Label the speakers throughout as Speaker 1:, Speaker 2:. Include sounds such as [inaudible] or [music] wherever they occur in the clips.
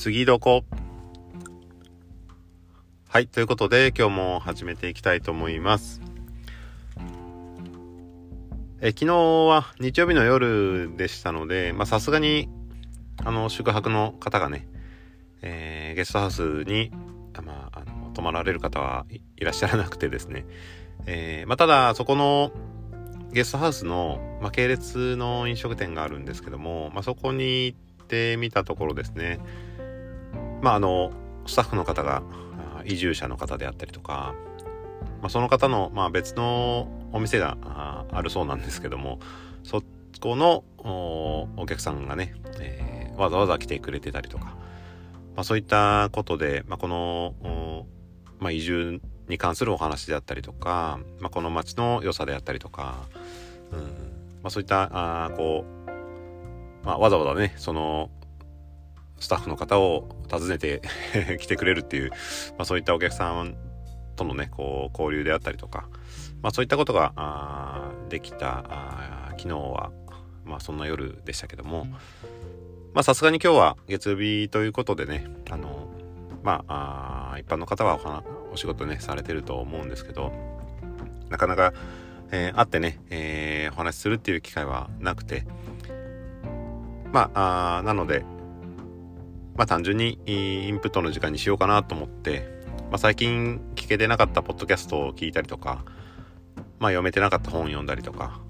Speaker 1: 次どこ？はい、ということで今日も始めていきたいと思います。え昨日は日曜日の夜でしたので、まさすがにあの宿泊の方がね、えーゲストハウスに、まあ、あの泊まられる方はいいらっしゃらなくてですね、えーまあ、ただそこのゲストハウスの、まあ、系列の飲食店があるんですけども、まあ、そこに行ってみたところですね。まああのスタッフの方が移住者の方であったりとか、まあ、その方の、まあ、別のお店があるそうなんですけどもそこのおお客さんがね、えーわざわざ来てくれてたりとか、まあ、そういったことで、まあ、この、まあ、移住に関するお話であったりとか、まあ、この街の良さであったりとか、うんまあ、そういったあこう、まあ、わざわざねそのスタッフの方を訪ねて [laughs] 来てくれるっていう、まあ、そういったお客さんとのねこう交流であったりとか、まあ、そういったことがあできた昨日は、まあ、そんな夜でしたけどもさすがに今日は月曜日ということでねあのまあ一般の方はお仕事ねされてると思うんですけどなかなか、えー会ってね、えーお話しするっていう機会はなくてまあなのでまあ単純にインプットの時間にしようかなと思って、まあ、最近聞けてなかったポッドキャストを聞いたりとか、まあ、読めてなかった本を読んだりとか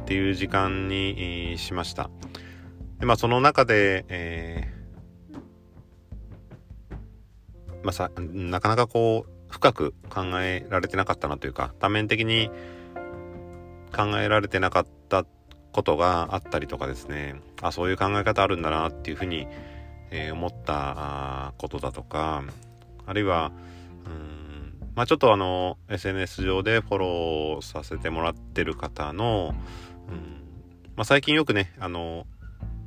Speaker 1: っていう時間にしました。でまあその中で、えーまあさなかなかこう深く考えられてなかったなというか多面的に考えられてなかったことがあったりとかですねあそういう考え方あるんだなっていうふうに、えー思ったことだとかあるいはうんまあちょっとあの SNS 上でフォローさせてもらってる方の、うんまあ、最近よくねあの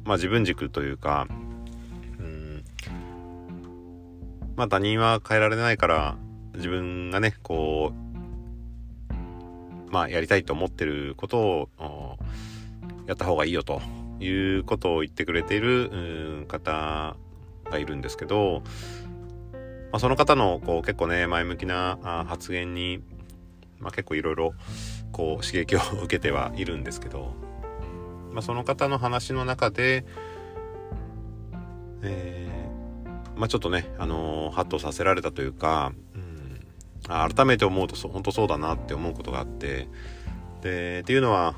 Speaker 1: まあ自分軸というか、うん、まあ他人は変えられないから自分がね、こう、まあやりたいと思ってることをやった方がいいよということを言ってくれている方がいるんですけど、まあ、その方のこう結構ね、前向きな発言に、まあ結構いろいろこう刺激を受けてはいるんですけど、まあ、その方の話の中で、えーまあ、ちょっとね、あのーハッとさせられたというか、うん、改めて思うとそ本当そうだなって思うことがあってでっていうのは、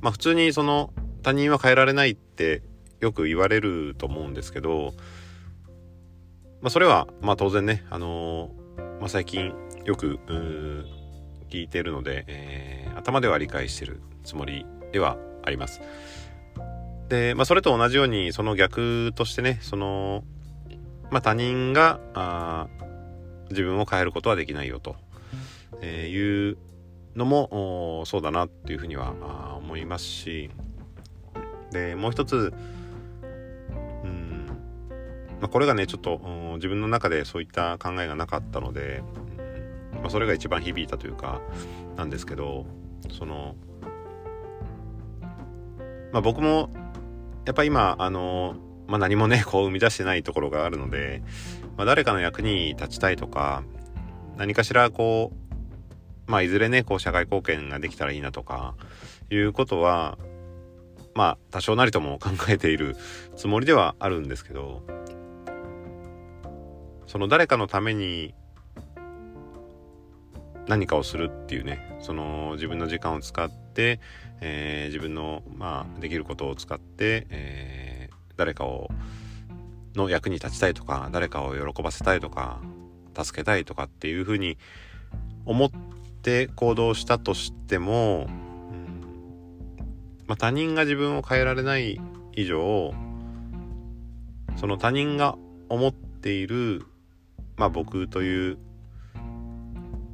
Speaker 1: まあ、普通にその他人は変えられないってよく言われると思うんですけど、まあ、それはまあ当然ね、あのーまあ、最近よく聞いてるので、えー頭では理解してるつもりではあります。で、まあ、それと同じようにその逆としてねその、まあ、他人があ自分を変えることはできないよと、えーいうのもそうだなっていうふうには思いますしでもう一つうん、まあ、これがねちょっと自分の中でそういった考えがなかったので、うんまあ、それが一番響いたというかなんですけどそのまあ僕もやっぱ今あの、まあ、何もねこう生み出してないところがあるので、まあ、誰かの役に立ちたいとか何かしらこうまあいずれねこう社会貢献ができたらいいなとかいうことはまあ多少なりとも考えているつもりではあるんですけどその誰かのために何かをするっていうねその自分の時間を使って、えー自分の、まあ、できることを使って、えー誰かをの役に立ちたいとか誰かを喜ばせたいとか助けたいとかっていうふうに思って行動したとしても、まあ、他人が自分を変えられない以上その他人が思っている、まあ、僕という、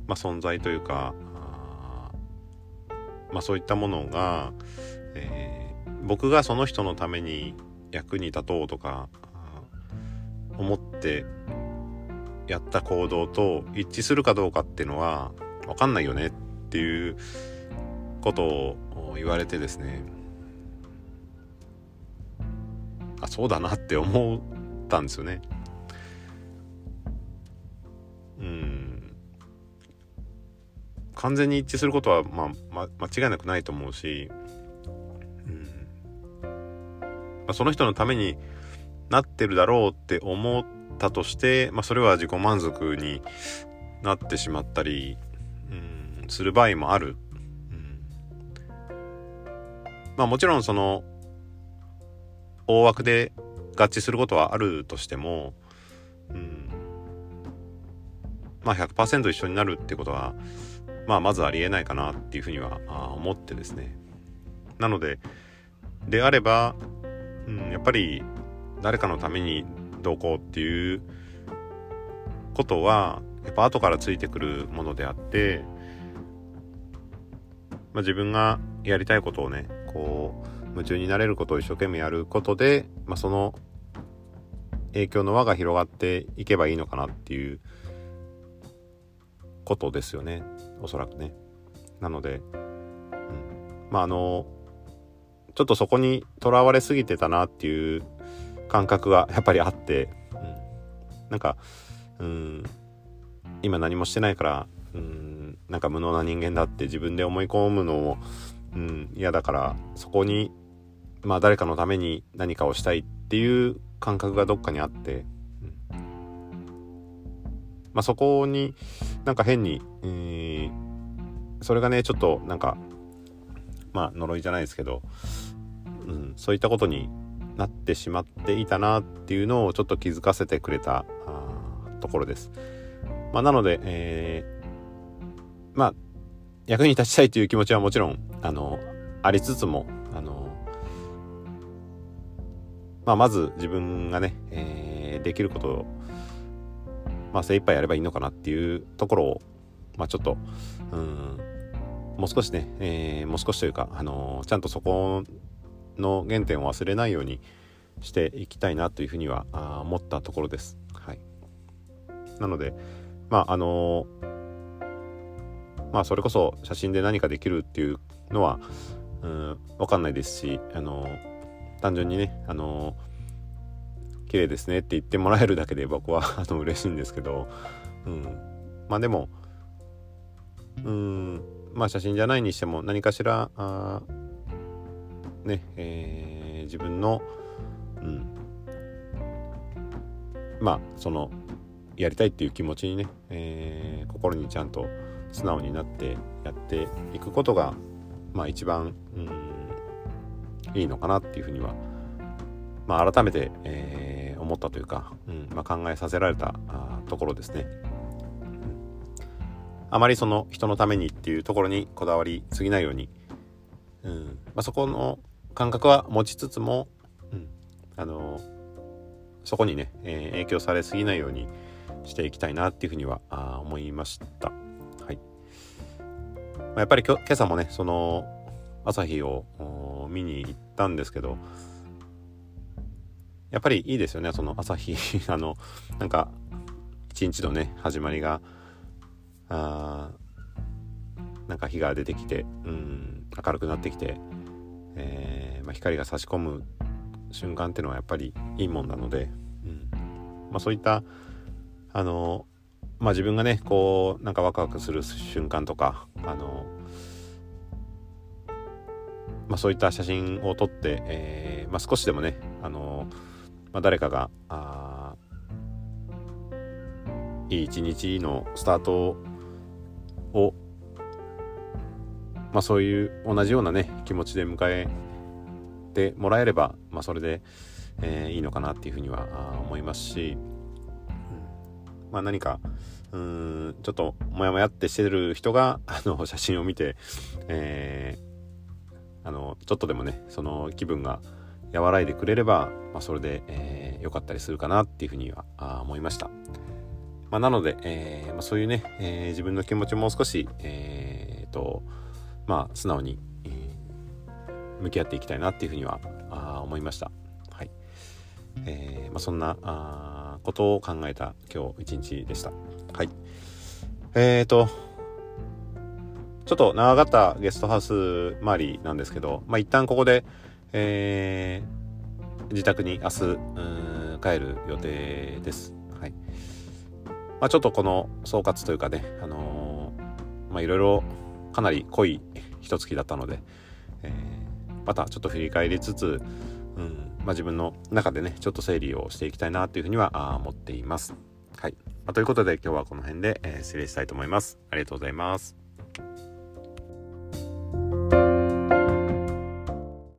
Speaker 1: まあ、存在というかまあ、そういったものが、えー僕がその人のために役に立とうとか思ってやった行動と一致するかどうかっていうのは分かんないよねっていうことを言われてですねあそうだなって思ったんですよね。うん完全に一致することは、まあ、ま間違いなくないと思うし、うんまあ、その人のためになってるだろうって思ったとして、まあ、それは自己満足になってしまったり、うん、する場合もある。まあもちろんその大枠で合致することはあるとしても、うん、まあ100%一緒になるってことは、まあまずありえないかなっていうふうには思ってですね。なので、であれば、うん、やっぱり誰かのためにどうこうっていうことは、やっぱ後からついてくるものであって、まあ、自分がやりたいことをね、こう、夢中になれることを一生懸命やることで、まあ、その影響の輪が広がっていけばいいのかなっていうことですよね。おそらくね。なので、うん、まああのちょっとそこにとらわれすぎてたなっていう感覚がやっぱりあって、うん、なんかうん。今何もしてないからうん。なんか無能な人間だって自分で思い込むのも、うん、嫌だからそこにまあ誰かのために何かをしたいっていう感覚がどっかにあって、うん。まあ、そこになんか変に、えー、それがねちょっとなんかまあ呪いじゃないですけど、うん、そういったことになってしまっていたなっていうのをちょっと気づかせてくれたところです。まあ、なので、えー、まあ役に立ちたいという気持ちはもちろんあのありつつもあのまあ、まず自分がね、えー、できることを、まあ、精一杯やればいいのかなっていうところを、まあ、ちょっと、うん、もう少しね、えー、もう少しというか、あの、ちゃんとそこの原点を忘れないようにしていきたいなというふうには思ったところです。はい。なので、まあ、あのー、まあ、それこそ写真で何かできるっていうのは、うん、わかんないですし、あの単純にねあの綺麗ですねって言ってもらえるだけで僕は [laughs] あの嬉しいんですけど、うん、まあでもうんまあ写真じゃないにしても何かしらあねえー、自分の、うん、まあそのやりたいっていう気持ちにね、えー、心にちゃんと素直になってやっていくことがまあ一番、うんいいのかなっていうふうには、まあ、改めて、えー、思ったというか、うんまあ、考えさせられたあところですね。あまりその人のためにっていうところにこだわりすぎないように、うんまあ、そこの感覚は持ちつつも、うん、あのそこにね、えー、影響されすぎないようにしていきたいなっていうふうにはあ思いました。まあ、やっぱり今朝もね、その朝日を見に行ったんですけどやっぱりいいですよねその朝日 [laughs] あのなんか一日のね始まりがあなんか日が出てきてうん明るくなってきて、えー、まあ、光が差し込む瞬間っていうのはやっぱりいいもんなので、うん。まあ、そういったあのまあ自分がねこうなんかワクワクする瞬間とかあのまあ、そういった写真を撮って、えーまあ、少しでもね、あのまあ、誰かがあいい一日のスタートを、まあ、そういう同じようなね気持ちで迎えてもらえれば、まあ、それで、えー、いいのかなっていうふうには思いますし、まあ、何かうんちょっとモヤモヤってしてる人が [laughs] あの写真を見て、えーあのちょっとでもねその気分が和らいでくれれば、まあ、それで、えー、よかったりするかなっていうふうにはあ思いました。まあ、なので、えーまあ、そういうね、えー、自分の気持ちもう少し、えーとまあ、素直に、えー、向き合っていきたいなっていうふうにはあ思いました。えーまあ、そんなあことを考えた今日一日でした。はい。えーと、ちょっと長かったゲストハウス周りなんですけど、まあ、一旦ここで、えー、自宅に明日、うん帰る予定です。はい。まあ、ちょっとこの総括というかね、あのー、まあ、いろいろかなり濃い一月だったので、えー、またちょっと振り返りつつ、うんまあ、自分の中でね、ちょっと整理をしていきたいなというふうには思っています。はい。まあ、ということで今日はこの辺で、えー、失礼したいと思います。ありがとうございます。